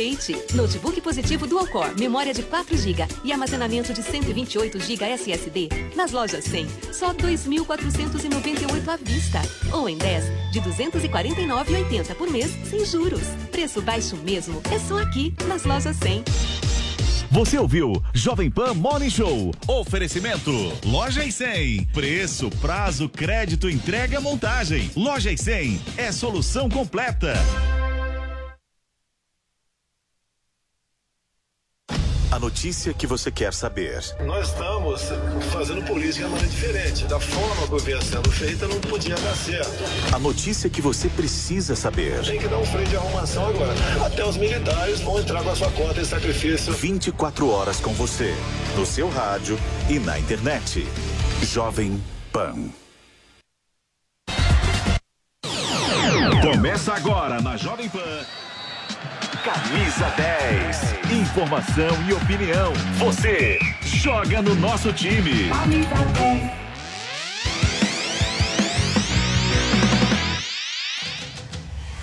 Aproveite! Notebook positivo Dual Core, memória de 4 GB e armazenamento de 128 GB SSD. Nas lojas 100, só 2.498 à vista. Ou em 10, de 249,80 por mês, sem juros. Preço baixo mesmo, é só aqui, nas lojas 100. Você ouviu Jovem Pan Morning Show. Oferecimento Loja e 100. Preço, prazo, crédito, entrega, montagem. Loja e 100 é solução completa. Notícia que você quer saber. Nós estamos fazendo política de maneira diferente. Da forma que vinha sendo feita, não podia dar certo. A notícia que você precisa saber. Tem que dar um freio de arrumação agora. Até os militares vão entrar com a sua cota em sacrifício. 24 horas com você. No seu rádio e na internet. Jovem Pan. Começa agora na Jovem Pan. Camisa 10. Informação e opinião. Você joga no nosso time. Camisa 10.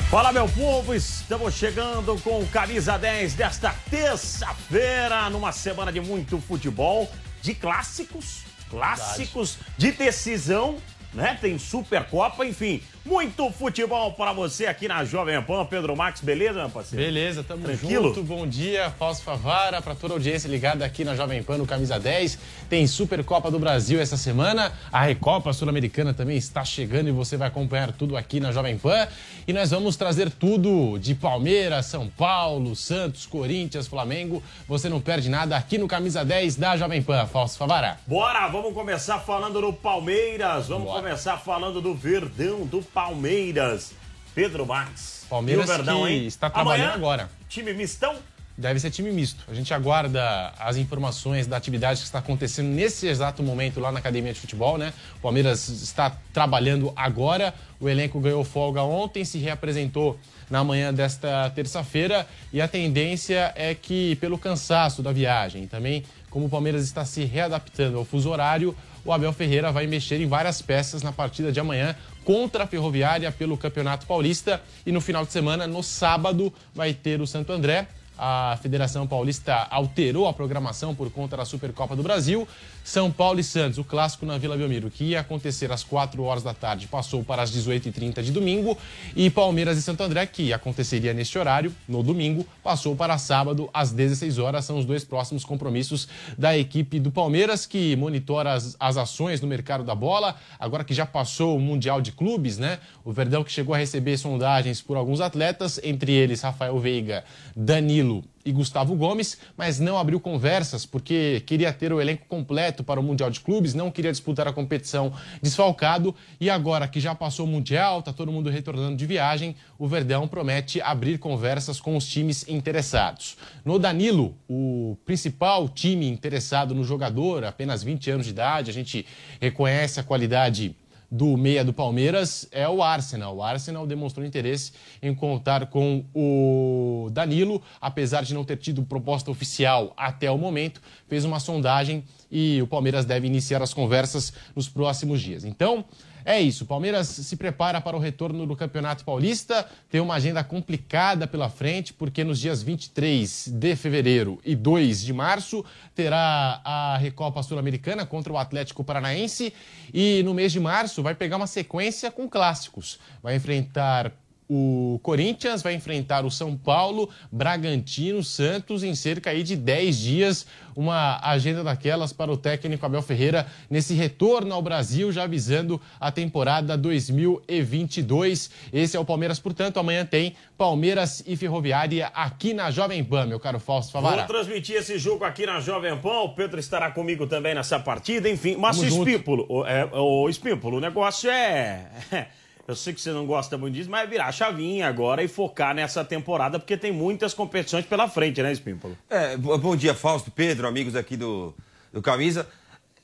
Fala, meu povo, estamos chegando com Camisa 10 desta terça-feira, numa semana de muito futebol, de clássicos, clássicos, de decisão, né? Tem Supercopa, enfim, muito futebol para você aqui na Jovem Pan. Pedro Max, beleza, meu parceiro? Beleza, tamo Tranquilo? junto. Bom dia, Fausto Favara, para toda a audiência ligada aqui na Jovem Pan no Camisa 10. Tem Supercopa do Brasil essa semana. A Recopa Sul-Americana também está chegando e você vai acompanhar tudo aqui na Jovem Pan. E nós vamos trazer tudo de Palmeiras, São Paulo, Santos, Corinthians, Flamengo. Você não perde nada aqui no Camisa 10 da Jovem Pan, Fausto Favara. Bora, vamos começar falando do Palmeiras, vamos Bora. começar falando do Verdão do Palmeiras. Pedro Max. Palmeiras E o Verdão, que hein? está trabalhando Amanhã, agora. Time mistão? Deve ser time misto. A gente aguarda as informações da atividade que está acontecendo nesse exato momento lá na academia de futebol, né? O Palmeiras está trabalhando agora. O elenco ganhou folga ontem, se reapresentou na manhã desta terça-feira e a tendência é que, pelo cansaço da viagem e também como o Palmeiras está se readaptando ao fuso horário, o Abel Ferreira vai mexer em várias peças na partida de amanhã contra a Ferroviária pelo Campeonato Paulista e no final de semana, no sábado, vai ter o Santo André. A Federação Paulista alterou a programação por conta da Supercopa do Brasil. São Paulo e Santos, o clássico na Vila Belmiro, que ia acontecer às 4 horas da tarde, passou para as 18h30 de domingo. E Palmeiras e Santo André, que aconteceria neste horário, no domingo, passou para sábado às 16 horas. São os dois próximos compromissos da equipe do Palmeiras, que monitora as, as ações no mercado da bola. Agora que já passou o Mundial de Clubes, né? O Verdão que chegou a receber sondagens por alguns atletas, entre eles Rafael Veiga, Danilo e Gustavo Gomes, mas não abriu conversas porque queria ter o elenco completo para o Mundial de Clubes, não queria disputar a competição desfalcado e agora que já passou o Mundial, tá todo mundo retornando de viagem, o Verdão promete abrir conversas com os times interessados. No Danilo, o principal time interessado no jogador, apenas 20 anos de idade, a gente reconhece a qualidade do meia do Palmeiras é o Arsenal. O Arsenal demonstrou interesse em contar com o Danilo, apesar de não ter tido proposta oficial até o momento, fez uma sondagem e o Palmeiras deve iniciar as conversas nos próximos dias. Então, é isso. O Palmeiras se prepara para o retorno do Campeonato Paulista. Tem uma agenda complicada pela frente, porque nos dias 23 de fevereiro e 2 de março terá a Recopa Sul-Americana contra o Atlético Paranaense. E no mês de março vai pegar uma sequência com clássicos. Vai enfrentar o Corinthians vai enfrentar o São Paulo, Bragantino, Santos em cerca aí de 10 dias. Uma agenda daquelas para o técnico Abel Ferreira nesse retorno ao Brasil, já avisando a temporada 2022. Esse é o Palmeiras, portanto, amanhã tem Palmeiras e Ferroviária aqui na Jovem Pan, meu caro Fausto Favara. Vou transmitir esse jogo aqui na Jovem Pan. O Pedro estará comigo também nessa partida. Enfim, mas o junto. Espímpolo, o, é, o Espímpolo, o negócio é. Eu sei que você não gosta muito disso, mas é virar a chavinha agora e focar nessa temporada, porque tem muitas competições pela frente, né, Espímpolo? É, bo- bom dia, Fausto, Pedro, amigos aqui do, do Camisa.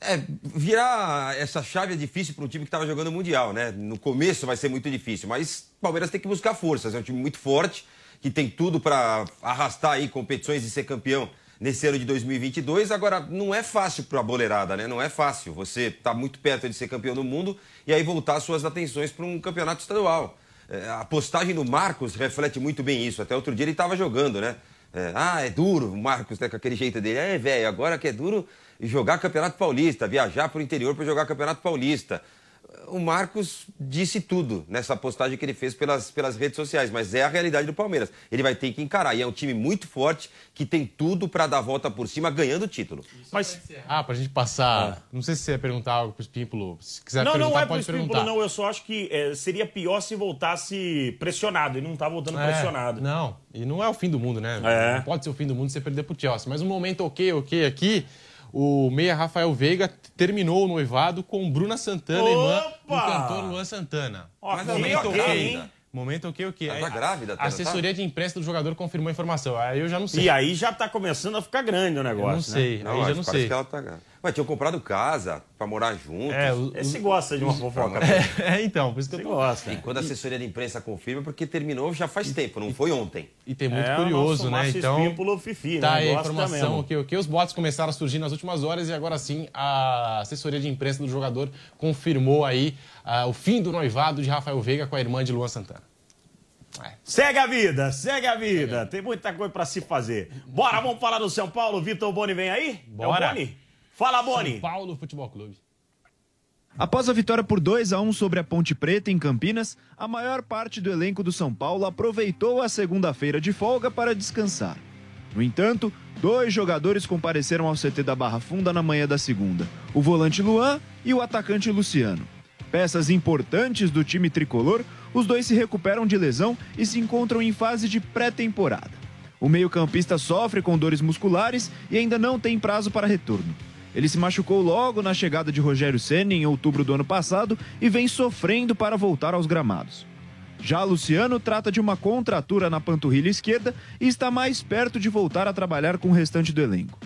É, virar essa chave é difícil para um time que estava jogando Mundial, né? No começo vai ser muito difícil, mas o Palmeiras tem que buscar forças. É um time muito forte, que tem tudo para arrastar aí competições e ser campeão nesse ano de 2022. Agora, não é fácil para a boleirada, né? Não é fácil. Você está muito perto de ser campeão do mundo e aí voltar suas atenções para um campeonato estadual. É, a postagem do Marcos reflete muito bem isso. Até outro dia ele estava jogando, né? É, ah, é duro, o Marcos, né, com aquele jeito dele. É, velho, agora que é duro jogar Campeonato Paulista, viajar para o interior para jogar Campeonato Paulista o Marcos disse tudo nessa postagem que ele fez pelas, pelas redes sociais, mas é a realidade do Palmeiras. Ele vai ter que encarar. E é um time muito forte que tem tudo para dar a volta por cima, ganhando o título. Mas, ah, para a gente passar. Ah. Não sei se você ia perguntar algo para o Espímpulo. Se quiser não, perguntar, não é pode Espímpulo, perguntar. não. Eu só acho que é, seria pior se voltasse pressionado. Ele não está voltando é, pressionado. Não, e não é o fim do mundo, né? É. Não pode ser o fim do mundo você perder para o Chelsea. Mas um momento ok, ok aqui o meia Rafael Veiga terminou o noivado com Bruna Santana, Opa! irmã do cantor Luan Santana. Ó, Mas momento ok, hein? Momento ok, ok. Ela tá grávida, A tá, assessoria de imprensa do jogador confirmou a informação. Aí eu já não sei. E aí já está começando a ficar grande o negócio. eu não sei. Não, aí já não sei. que ela tá. Mas tinham comprado casa para morar juntos. É, o- Né? Esse gosta de uma fofoca. é, então, por isso que eu tô... gosta. E quando a assessoria de imprensa confirma, porque terminou já faz tempo, não foi ontem. E tem muito É, o curioso, né? Márcio Então, Espímpulo Fifi, tá né? aí a informação que, que os boatos começaram a surgir nas últimas horas e agora sim a assessoria de imprensa do jogador confirmou aí ah, o fim do noivado de Rafael Veiga com a irmã de Luan Santana. Segue a vida, segue a vida. Tem muita coisa pra se fazer. Bora, vamos falar do São Paulo. Vitor Boni vem aí? Bora. É o Boni? Fala, Boni. São Paulo Futebol Clube. Após a vitória por 2 a 1 sobre a Ponte Preta em Campinas, a maior parte do elenco do São Paulo aproveitou a segunda-feira de folga para descansar. No entanto, dois jogadores compareceram ao CT da Barra Funda na manhã da segunda: o volante Luan e o atacante Luciano. Peças importantes do time tricolor, os dois se recuperam de lesão e se encontram em fase de pré-temporada. O meio-campista sofre com dores musculares e ainda não tem prazo para retorno. Ele se machucou logo na chegada de Rogério Ceni em outubro do ano passado e vem sofrendo para voltar aos gramados. Já Luciano trata de uma contratura na panturrilha esquerda e está mais perto de voltar a trabalhar com o restante do elenco.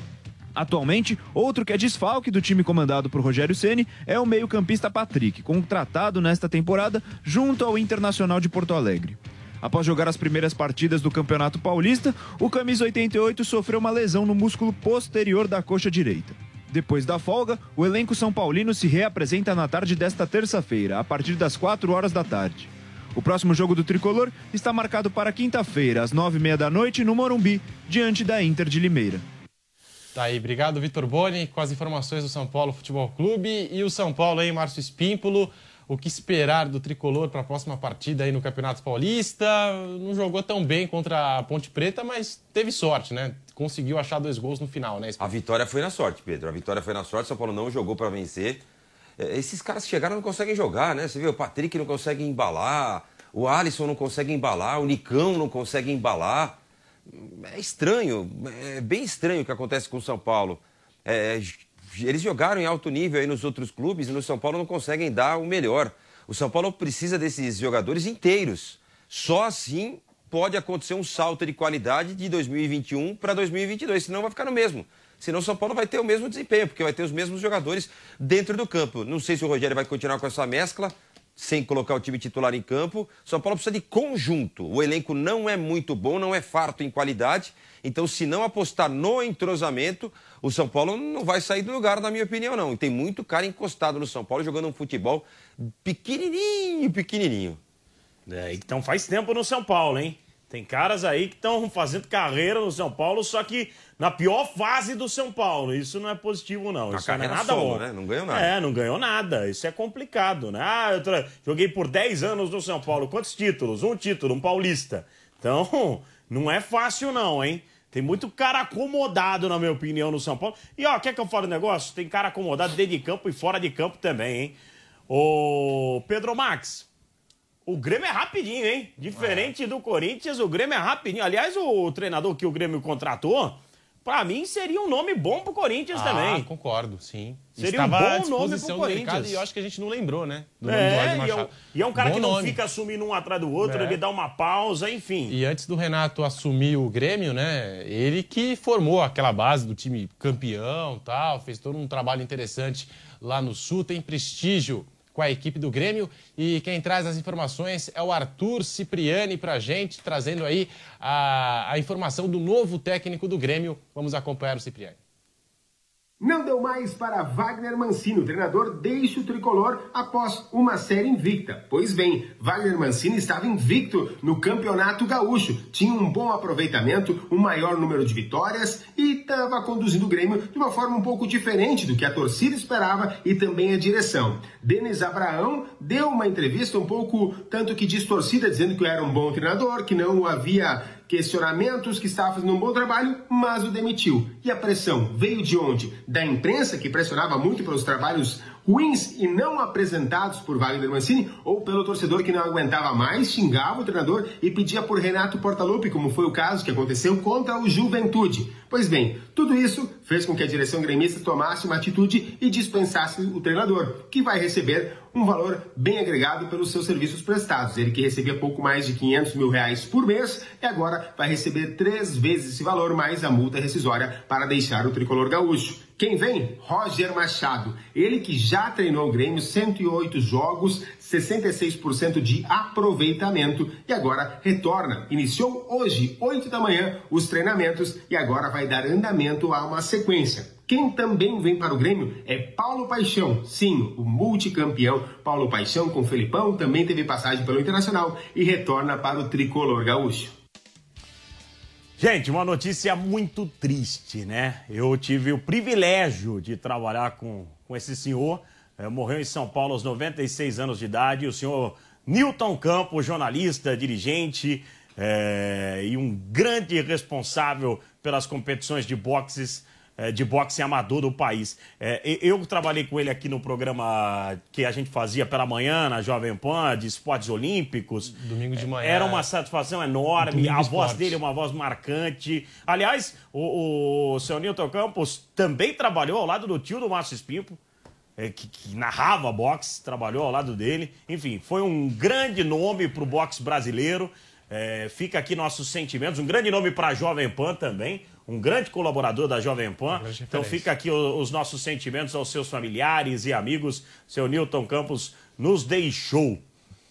Atualmente, outro que é desfalque do time comandado por Rogério Ceni é o meio-campista Patrick, contratado nesta temporada junto ao Internacional de Porto Alegre. Após jogar as primeiras partidas do Campeonato Paulista, o camisa 88 sofreu uma lesão no músculo posterior da coxa direita. Depois da folga, o elenco São Paulino se reapresenta na tarde desta terça-feira, a partir das 4 horas da tarde. O próximo jogo do tricolor está marcado para quinta-feira, às 9h30 da noite, no Morumbi, diante da Inter de Limeira. Tá aí, obrigado, Vitor Boni, com as informações do São Paulo Futebol Clube. E o São Paulo aí, Márcio Espímpolo. O que esperar do tricolor para a próxima partida aí no Campeonato Paulista? Não jogou tão bem contra a Ponte Preta, mas teve sorte, né? Conseguiu achar dois gols no final, né? A vitória foi na sorte, Pedro. A vitória foi na sorte. São Paulo não jogou para vencer. É, Esses caras que chegaram não conseguem jogar, né? Você vê, o Patrick não consegue embalar, o Alisson não consegue embalar, o Nicão não consegue embalar. É estranho, é bem estranho o que acontece com o São Paulo. É, eles jogaram em alto nível aí nos outros clubes e no São Paulo não conseguem dar o melhor. O São Paulo precisa desses jogadores inteiros. Só assim pode acontecer um salto de qualidade de 2021 para 2022, senão vai ficar no mesmo. Senão o São Paulo vai ter o mesmo desempenho, porque vai ter os mesmos jogadores dentro do campo. Não sei se o Rogério vai continuar com essa mescla, sem colocar o time titular em campo. São Paulo precisa de conjunto. O elenco não é muito bom, não é farto em qualidade. Então, se não apostar no entrosamento, o São Paulo não vai sair do lugar, na minha opinião, não. E tem muito cara encostado no São Paulo jogando um futebol pequenininho, pequenininho. É, então faz tempo no São Paulo, hein? Tem caras aí que estão fazendo carreira no São Paulo, só que na pior fase do São Paulo. Isso não é positivo, não. Isso não é nada solo, bom. né? Não ganhou nada. É, não ganhou nada. Isso é complicado, né? Ah, eu tra- joguei por 10 anos no São Paulo. Quantos títulos? Um título, um paulista. Então, não é fácil, não, hein? Tem muito cara acomodado, na minha opinião, no São Paulo. E, ó, quer que eu fale um negócio? Tem cara acomodado dentro de campo e fora de campo também, hein? Ô, Pedro Max, o Grêmio é rapidinho, hein? Diferente do Corinthians, o Grêmio é rapidinho. Aliás, o treinador que o Grêmio contratou, pra mim seria um nome bom pro Corinthians Ah, também. concordo, sim. Seria um Estava bom à nome pro do Corinthians. E eu acho que a gente não lembrou, né? Do nome do É, Roger e é, um, e é um cara Bom que não nome. fica assumindo um atrás do outro, É. ele dá uma pausa, enfim. E antes do Renato assumir o Grêmio, né? Ele que formou aquela base do time campeão tal, fez todo um trabalho interessante lá no Sul, tem prestígio com a equipe do Grêmio. E quem traz as informações é o Arthur Cipriani pra gente, trazendo aí a, a informação do novo técnico do Grêmio. Vamos acompanhar o Cipriani. Não deu mais para Wagner Mancini. O treinador deixa o tricolor após uma série invicta. Pois bem, Wagner Mancini estava invicto no Campeonato Gaúcho. Tinha um bom aproveitamento, um maior número de vitórias e estava conduzindo o Grêmio de uma forma um pouco diferente do que a torcida esperava e também a direção. Denis Abraão deu uma entrevista um pouco tanto que distorcida, dizendo que era um bom treinador, que não havia questionamentos que estava fazendo um bom trabalho, mas o demitiu. E a pressão veio de onde? Da imprensa, que pressionava muito pelos trabalhos ruins e não apresentados por Wagner Mancini, ou pelo torcedor que não aguentava mais, xingava o treinador e pedia por Renato Portaluppi, como foi o caso que aconteceu contra o Juventude. Pois bem, tudo isso fez com que a direção gremista tomasse uma atitude e dispensasse o treinador, que vai receber um valor bem agregado pelos seus serviços prestados. Ele que recebia pouco mais de 500 mil reais por mês e agora vai receber três vezes esse valor mais a multa rescisória para deixar o tricolor gaúcho. Quem vem? Roger Machado. Ele que já treinou o Grêmio 108 jogos, 66% de aproveitamento e agora retorna. Iniciou hoje, 8 da manhã, os treinamentos e agora vai dar andamento a uma sequência. Quem também vem para o Grêmio é Paulo Paixão. Sim, o multicampeão Paulo Paixão com Felipão também teve passagem pelo Internacional e retorna para o tricolor gaúcho. Gente, uma notícia muito triste, né? Eu tive o privilégio de trabalhar com, com esse senhor. É, morreu em São Paulo aos 96 anos de idade. O senhor Newton Campos, jornalista, dirigente é, e um grande responsável pelas competições de boxes de boxe amador do país. É, eu trabalhei com ele aqui no programa que a gente fazia pela manhã, na Jovem Pan, de esportes olímpicos. Domingo de manhã. Era uma satisfação enorme. Domingo a voz dele é uma voz marcante. Aliás, o, o seu Nilton Campos também trabalhou ao lado do tio do Márcio Espimpo. É, que, que, narrava boxe, trabalhou ao lado dele. Enfim, foi um grande nome para o boxe brasileiro. É, fica aqui nossos sentimentos. Um grande nome para a Jovem Pan também um grande colaborador da Jovem Pan. Então fica aqui os nossos sentimentos aos seus familiares e amigos. Seu Newton Campos nos deixou.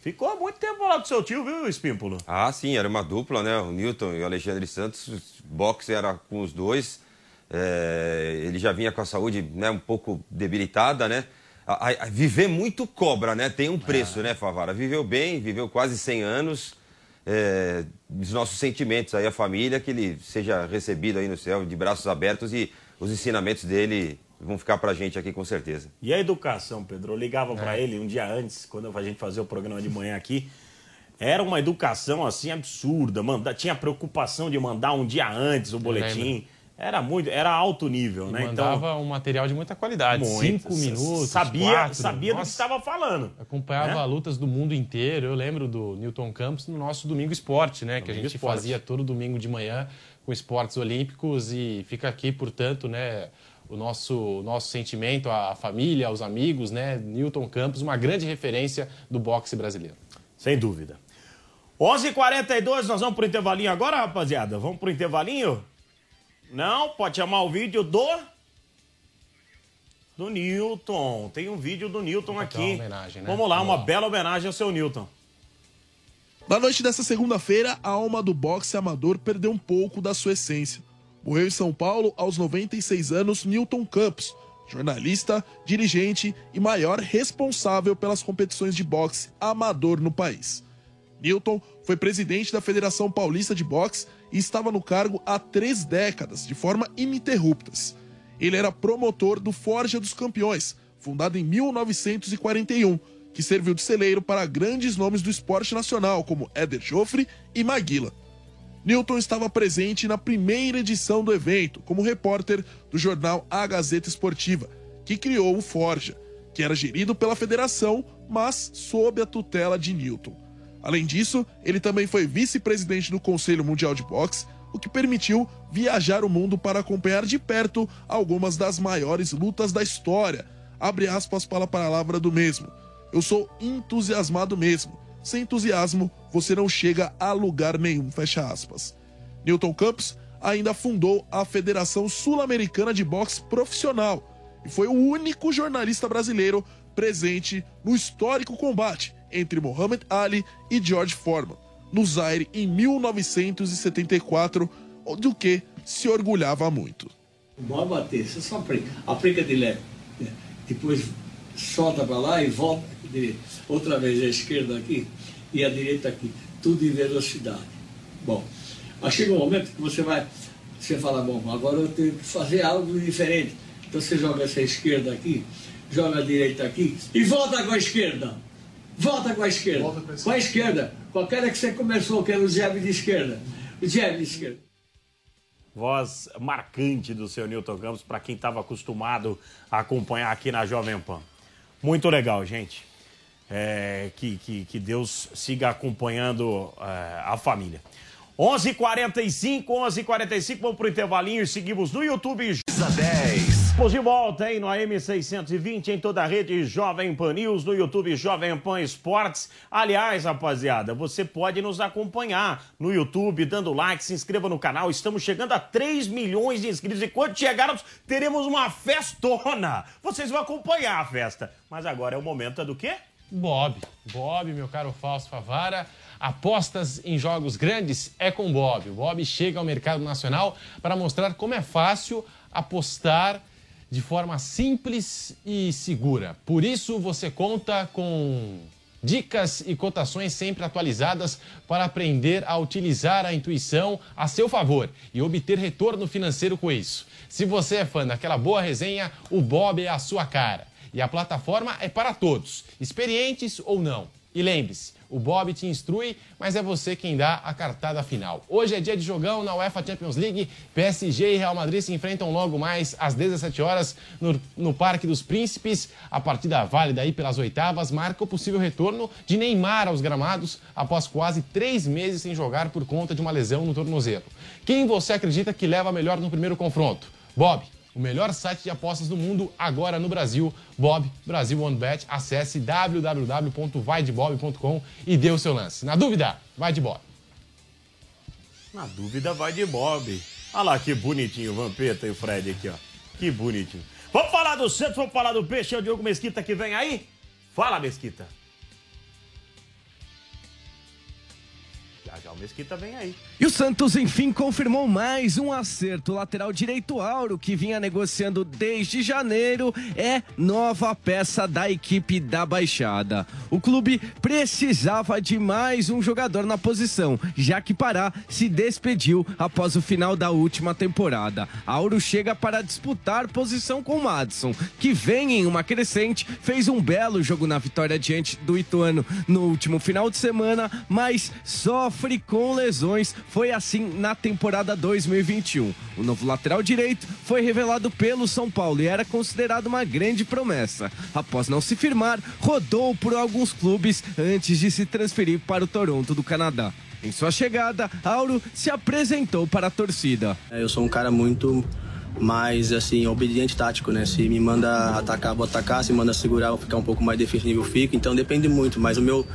Ficou muito tempo lá com seu tio, viu, Espímpolo? Ah, sim, era uma dupla, né? O Newton e o Alexandre Santos. Boxe era com os dois. É, ele já vinha com a saúde né, um pouco debilitada, né? A, a, a viver muito cobra, né? Tem um preço, ah. né, Favara? Viveu bem, viveu quase 100 anos é, os nossos sentimentos aí à família, que ele seja recebido aí no céu de braços abertos e os ensinamentos dele vão ficar pra gente aqui com certeza. E a educação, Pedro? Eu ligava é. para ele um dia antes, quando a gente fazia o programa de manhã aqui. Era uma educação assim absurda, manda, tinha preocupação de mandar um dia antes o boletim. Era muito, era alto nível, e né? Mandava então, um material de muita qualidade. Muito, cinco minutos. Sabia, quatro, sabia do que estava falando. Acompanhava né? lutas do mundo inteiro. Eu lembro do Newton Campos no nosso Domingo Esporte, né? Domingo que a gente Esporte. fazia todo domingo de manhã com esportes olímpicos e fica aqui, portanto, né? O nosso, nosso sentimento à família, aos amigos, né? Newton Campos, uma grande referência do boxe brasileiro. Sem dúvida. 11:42 h 42 nós vamos pro intervalinho agora, rapaziada? Vamos pro intervalinho? Não, pode chamar o vídeo do. Do Newton. Tem um vídeo do Newton aqui. Homenagem, né? Vamos lá, uma bela homenagem ao seu Newton. Na noite dessa segunda-feira, a alma do boxe amador perdeu um pouco da sua essência. Morreu em São Paulo aos 96 anos Newton Campos, jornalista, dirigente e maior responsável pelas competições de boxe amador no país. Newton foi presidente da Federação Paulista de Boxe e estava no cargo há três décadas, de forma ininterruptas. Ele era promotor do Forja dos Campeões, fundado em 1941, que serviu de celeiro para grandes nomes do esporte nacional, como Éder Joffre e Maguila. Newton estava presente na primeira edição do evento, como repórter do jornal A Gazeta Esportiva, que criou o Forja, que era gerido pela federação, mas sob a tutela de Newton. Além disso, ele também foi vice-presidente do Conselho Mundial de Boxe, o que permitiu viajar o mundo para acompanhar de perto algumas das maiores lutas da história. Abre aspas para a palavra do mesmo. Eu sou entusiasmado mesmo. Sem entusiasmo, você não chega a lugar nenhum. Fecha aspas. Newton Campos ainda fundou a Federação Sul-Americana de Boxe Profissional e foi o único jornalista brasileiro presente no histórico combate entre Muhammad Ali e George Foreman, no Zaire em 1974, do que se orgulhava muito. Bora bater, você só aplica. Aplica de leve. né? Depois solta para lá e volta. Outra vez a esquerda aqui e a direita aqui. Tudo em velocidade. Bom, aí chega um momento que você vai, você fala, bom, agora eu tenho que fazer algo diferente. Então você joga essa esquerda aqui, joga a direita aqui e volta com a esquerda. Volta com a esquerda. com, a esquerda. Com aquela que você começou, que era o jab de esquerda. O jab de esquerda. Voz marcante do seu Newton Campos para quem estava acostumado a acompanhar aqui na Jovem Pan. Muito legal, gente. É, que, que, que Deus siga acompanhando é, a família. 11:45, 11:45, vamos pro intervalinho e seguimos no YouTube. 10. Estamos de volta, hein, no AM 620, em toda a rede Jovem Pan News, no YouTube Jovem Pan Esportes. Aliás, rapaziada, você pode nos acompanhar no YouTube, dando like, se inscreva no canal. Estamos chegando a 3 milhões de inscritos e quando chegarmos, teremos uma festona. Vocês vão acompanhar a festa. Mas agora é o momento do quê? Bob. Bob, meu caro Fausto Favara. Apostas em jogos grandes é com Bob. O Bob chega ao mercado nacional para mostrar como é fácil apostar de forma simples e segura. Por isso, você conta com dicas e cotações sempre atualizadas para aprender a utilizar a intuição a seu favor e obter retorno financeiro com isso. Se você é fã daquela boa resenha, o Bob é a sua cara. E a plataforma é para todos, experientes ou não. E lembre-se, o Bob te instrui, mas é você quem dá a cartada final. Hoje é dia de jogão na UEFA Champions League. PSG e Real Madrid se enfrentam logo mais às 17 horas no, no Parque dos Príncipes. A partida válida aí pelas oitavas marca o possível retorno de Neymar aos gramados após quase três meses sem jogar por conta de uma lesão no tornozelo. Quem você acredita que leva melhor no primeiro confronto? Bob, o melhor site de apostas do mundo agora no Brasil. Bob, Brasil One Bet. Acesse www.vaidebob.com e dê o seu lance. Na dúvida, vai de Bob. Na dúvida, vai de Bob. Olha lá que bonitinho o Vampeta e o Fred aqui, ó. Que bonitinho. Vamos falar do Santos, vamos falar do Peixe. É o Diogo Mesquita que vem aí? Fala, Mesquita. Mesquita vem aí. E o Santos, enfim, confirmou mais um acerto. O lateral direito Auro, que vinha negociando desde janeiro, é nova peça da equipe da Baixada. O clube precisava de mais um jogador na posição, já que Pará se despediu após o final da última temporada. Auro chega para disputar posição com Madison, que vem em uma crescente, fez um belo jogo na vitória diante do Ituano no último final de semana, mas sofre com lesões foi assim na temporada 2021. O novo lateral direito foi revelado pelo São Paulo e era considerado uma grande promessa. Após não se firmar, rodou por alguns clubes antes de se transferir para o Toronto do Canadá. Em sua chegada, Auro se apresentou para a torcida. É, Eu sou um cara muito mais assim obediente tático, né? Se me manda atacar, vou atacar. Se manda segurar, vou ficar um pouco mais defensivo, eu fico. Então depende muito. Mas o meu,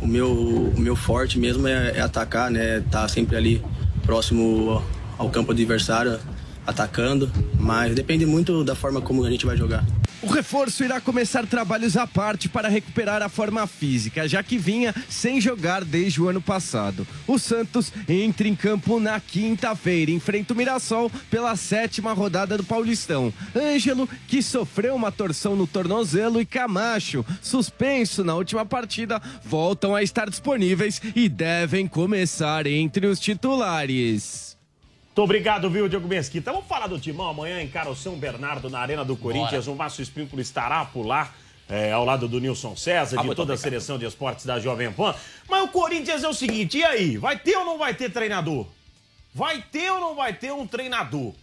o meu, o meu forte mesmo é, é atacar, né? Tá sempre ali próximo ao campo adversário, atacando. Mas depende muito da forma como a gente vai jogar. O reforço irá começar trabalhos à parte para recuperar a forma física, já que vinha sem jogar desde o ano passado. O Santos entra em campo na quinta-feira, enfrenta o Mirassol pela sétima rodada do Paulistão. Ângelo, que sofreu uma torção no tornozelo, e Camacho, suspenso na última partida, voltam a estar disponíveis e devem começar entre os titulares. Muito obrigado, viu, Diogo Mesquita. Vamos falar do Timão amanhã, encara o São Bernardo na Arena do Corinthians. O Márcio Espímpolo estará por lá, é, ao lado do Nilson César, Ah, de toda a obrigado. seleção de esportes da Jovem Pan. Mas o Corinthians é o seguinte, e aí? Vai ter ou não vai ter treinador? Vai ter ou não vai ter um treinador?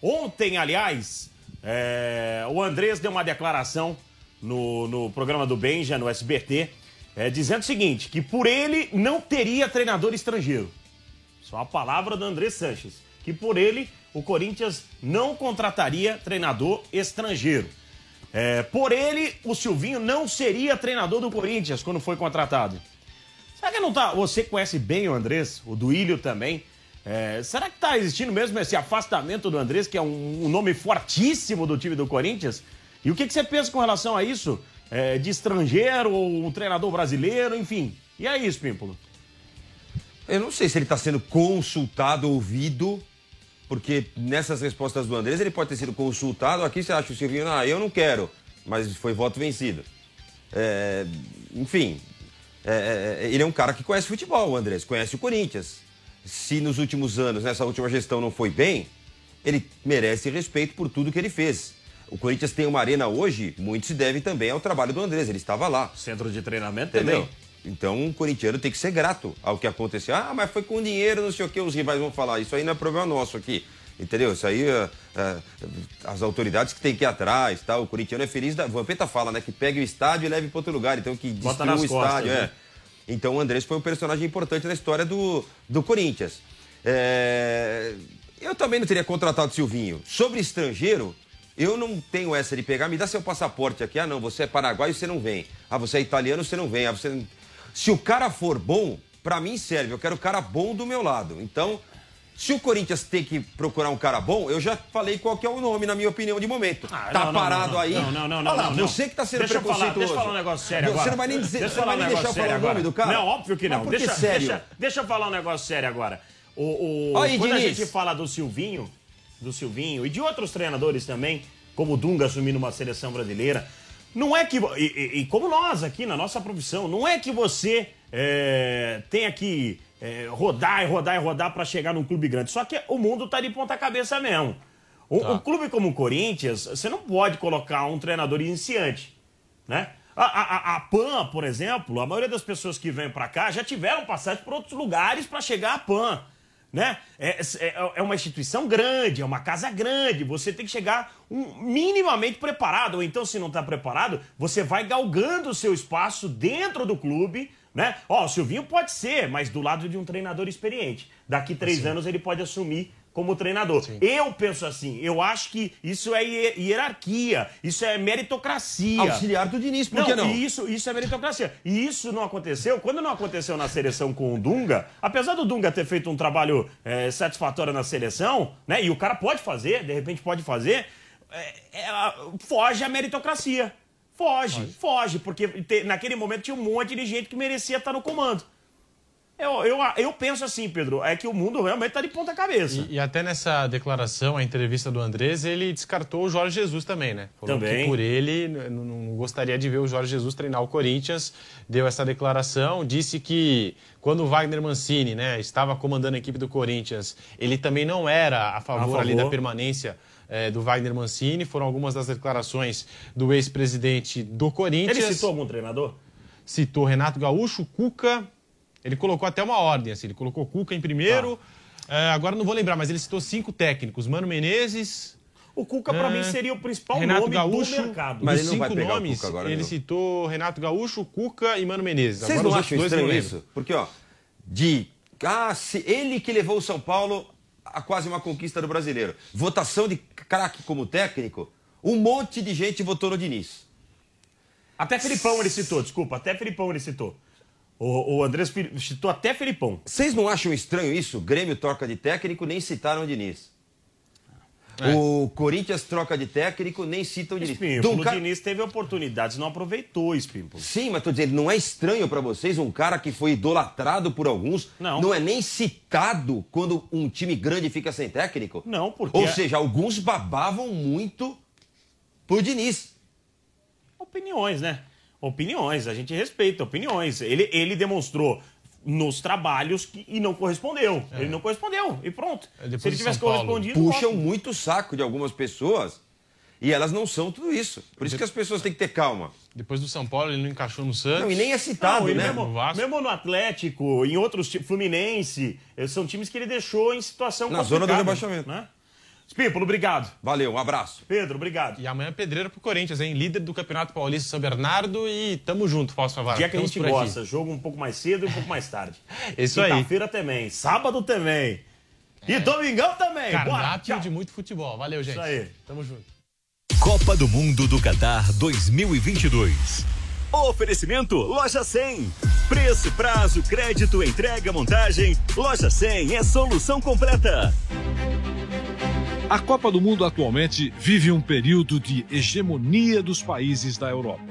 Ontem, aliás, é, o Andrés deu uma declaração no, no programa do Benja, no SBT, é, dizendo o seguinte, que por ele não teria treinador estrangeiro. Só a palavra do André Sanches. Que por ele, o Corinthians não contrataria treinador estrangeiro. É, por ele, o Silvinho não seria treinador do Corinthians quando foi contratado. Será que não tá. Você conhece bem o Andrés, o Duílio também. É, será que tá existindo mesmo esse afastamento do Andrés, que é um, um nome fortíssimo do time do Corinthians? E o que, que você pensa com relação a isso? É, de estrangeiro ou um treinador brasileiro, enfim. E aí, Espímpolo? Eu não sei se ele está sendo consultado, ouvido Porque nessas respostas do Andrés, ele pode ter sido consultado. Aqui você acha o Silvinho, ah, eu não quero, mas foi voto vencido. É, enfim, é, é, ele é um cara que conhece futebol, o Andrés, conhece o Corinthians. Se nos últimos anos, nessa última gestão, não foi bem, ele merece respeito por tudo que ele fez. O Corinthians tem uma arena hoje, muito se deve também ao trabalho do Andrés, ele estava lá. Centro de treinamento Entendeu? também. Então, o corintiano tem que ser grato ao que aconteceu. Ah, mas foi com dinheiro, não sei o que, os rivais vão falar. Isso aí não é problema nosso aqui. Entendeu? Isso aí, é, é, as autoridades que tem que ir atrás, tá? O corintiano é feliz. Da... O Vampeta fala, né? Que pegue o estádio e leve para outro lugar. Então, que destrua o costas, estádio. né? É. Então, o Andrés foi um personagem importante na história do, do Corinthians. É, Eu também não teria contratado o Silvinho. Sobre estrangeiro, eu não tenho essa de pegar, me dá seu passaporte aqui. Ah, não, você é paraguaio, você não vem. Ah, você é italiano, você não vem. Ah, você... Se o cara for bom, pra mim serve. Eu quero o cara bom do meu lado. Então, se o Corinthians tem que procurar um cara bom, eu já falei qual que é o nome, na minha opinião, de momento. Ah, tá não, parado não, não. aí. Não, não, não, não, Olha lá, não. Você que tá sendo deixa eu falar, preconceituoso. deixa eu falar um negócio sério agora. Você não vai nem dizer, Deixa você falar vai um nem deixar eu falar o sério nome agora. do cara? Não, óbvio que não. Mas por que deixa, sério? Deixa, deixa eu falar um negócio sério agora. O, o- Aí, quando a Diniz. gente fala do Silvinho, do Silvinho e de outros treinadores também, como o Dunga assumindo uma seleção brasileira, não é que. E, e- como nós aqui na nossa profissão, não é que você é, tenha que é, rodar e rodar e rodar para chegar num clube grande. Só que o mundo tá de ponta cabeça mesmo. Um, um clube como o Corinthians, você não pode colocar um treinador iniciante, né? A, a, a- a PAN, por exemplo, a maioria das pessoas que vêm para cá já tiveram passagem por outros lugares para chegar à PAN, né? É, é- é uma instituição grande, é uma casa grande, você tem que chegar um- minimamente preparado, ou então se não está preparado, você vai galgando o seu espaço dentro do clube, né? Ó, o Silvinho pode ser, mas do lado de um treinador experiente. Daqui três anos ele pode assumir como treinador. Eu penso assim, eu acho que isso é hier- hierarquia, isso é meritocracia. Auxiliar do Diniz, por que não? Isso, isso é meritocracia. E isso não aconteceu, quando não aconteceu na seleção com o Dunga, apesar do Dunga ter feito um trabalho eh, satisfatório na seleção, né? E o cara pode fazer, de repente pode fazer, é, é, foge a meritocracia. Foge, foge, porque te- naquele momento tinha um monte de gente que merecia estar no comando. Eu, eu, eu penso assim, Pedro, é que o mundo realmente está de ponta cabeça. E, e até nessa declaração, a entrevista do Andrés, ele descartou o Jorge Jesus também, né? Falou Também. que por ele não não gostaria de ver o Jorge Jesus treinar o Corinthians. Deu essa declaração, disse que quando o Wagner Mancini, né, estava comandando a equipe do Corinthians, ele também não era a favor, A ali favor. da permanência eh, do Wagner Mancini. Foram algumas das declarações do ex-presidente do Corinthians. Ele citou algum treinador? Citou Renato Gaúcho, Cuca. Ele colocou até uma ordem, assim. Ele colocou Cuca em primeiro. É, agora não vou lembrar, mas ele citou cinco técnicos. Mano Menezes. O Cuca, pra é, mim, seria o principal Renato nome Gaúcho, do mercado. Mas Dos ele não vai cinco nomes, Cuca agora, ele não. citou Renato Gaúcho, Cuca e Mano Menezes. Vocês Agora não acham estranho isso? Porque, ó, de. Ah, se ele que levou o São Paulo a quase uma conquista do brasileiro. Votação de craque como técnico, um monte de gente votou no Diniz. Até Felipão ele citou, desculpa, até Felipão ele citou. O, o Andrés citou até Felipão. Vocês não acham estranho isso? Grêmio troca de técnico, nem citaram o Diniz. É. O Corinthians troca de técnico, nem cita o Diniz. Espímpolo, um o Diniz teve oportunidades, não aproveitou, Espímpolo. Sim, mas tô dizendo, não é estranho pra vocês um cara que foi idolatrado por alguns, Não. é nem citado quando um time grande fica sem técnico? Não, porque... Ou seja, alguns babavam muito por Diniz. Opiniões, né? Opiniões, a gente respeita opiniões. Ele, ele demonstrou nos trabalhos que, e não correspondeu. Ele não correspondeu e pronto. É, Se ele tivesse Paulo, correspondido... Puxam ótimo. muito o saco de algumas pessoas e elas não são tudo isso. Por isso que as pessoas têm que ter calma. Depois do São Paulo, ele não encaixou no Santos. Não, e nem é citado, Não, né? No mesmo, Vasco. mesmo no Atlético, em outros times, Fluminense, eh, são times que ele deixou em situação Na zona do complicada, rebaixamento. Né? Espímpolo, obrigado. Valeu, um abraço. Pedro, obrigado. E amanhã é pedreiro pro Corinthians, hein? Líder do Campeonato Paulista São Bernardo e tamo junto, Fausto Favara. Dia que a gente por aqui. gosta, jogo um pouco mais cedo e um pouco mais tarde. Isso aí. Quinta-feira também, sábado também. E domingão também. Cardápio de muito futebol. Valeu, gente. Isso aí. Tamo junto. Copa do Mundo do Catar 2022. Oferecimento Loja 100. Preço, prazo, crédito, entrega, montagem. Loja 100 é solução completa. A Copa do Mundo atualmente vive um período de hegemonia dos países da Europa.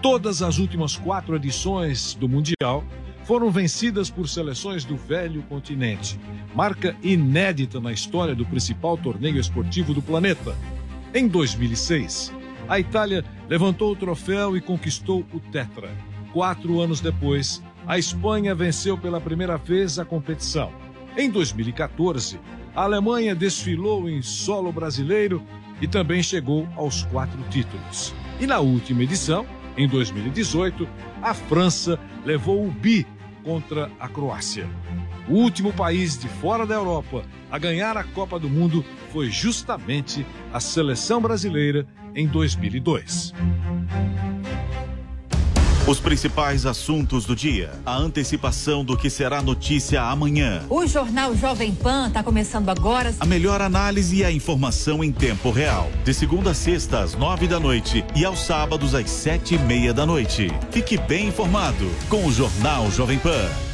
Todas as últimas quatro edições do Mundial foram vencidas por seleções do velho continente, marca inédita na história do principal torneio esportivo do planeta. Em 2006, a Itália levantou o troféu e conquistou o Tetra. Quatro anos depois, a Espanha venceu pela primeira vez a competição. Em 2014, a Alemanha desfilou em solo brasileiro e também chegou aos quatro títulos. E na última edição, em 2018, a França levou o bi contra a Croácia. O último país de fora da Europa a ganhar a Copa do Mundo foi justamente a seleção brasileira em 2002. Os principais assuntos do dia. A antecipação do que será notícia amanhã. O Jornal Jovem Pan está começando agora. A melhor análise e a informação em tempo real. De segunda a sexta, às nove da noite e aos sábados, às sete e meia da noite. Fique bem informado com o Jornal Jovem Pan.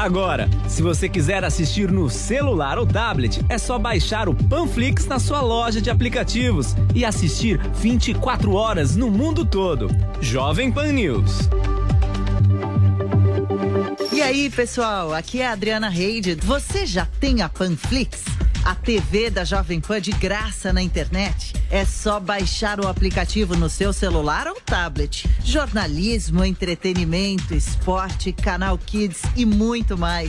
Agora, se você quiser assistir no celular ou tablet, é só baixar o Panflix na sua loja de aplicativos e assistir 24 horas no mundo todo. Jovem Pan News. E aí, pessoal, aqui é a Adriana Reide. Você já tem a Panflix? A TV da Jovem Pan de graça na internet? É só baixar o aplicativo no seu celular ou tablet. Jornalismo, entretenimento, esporte, canal Kids e muito mais.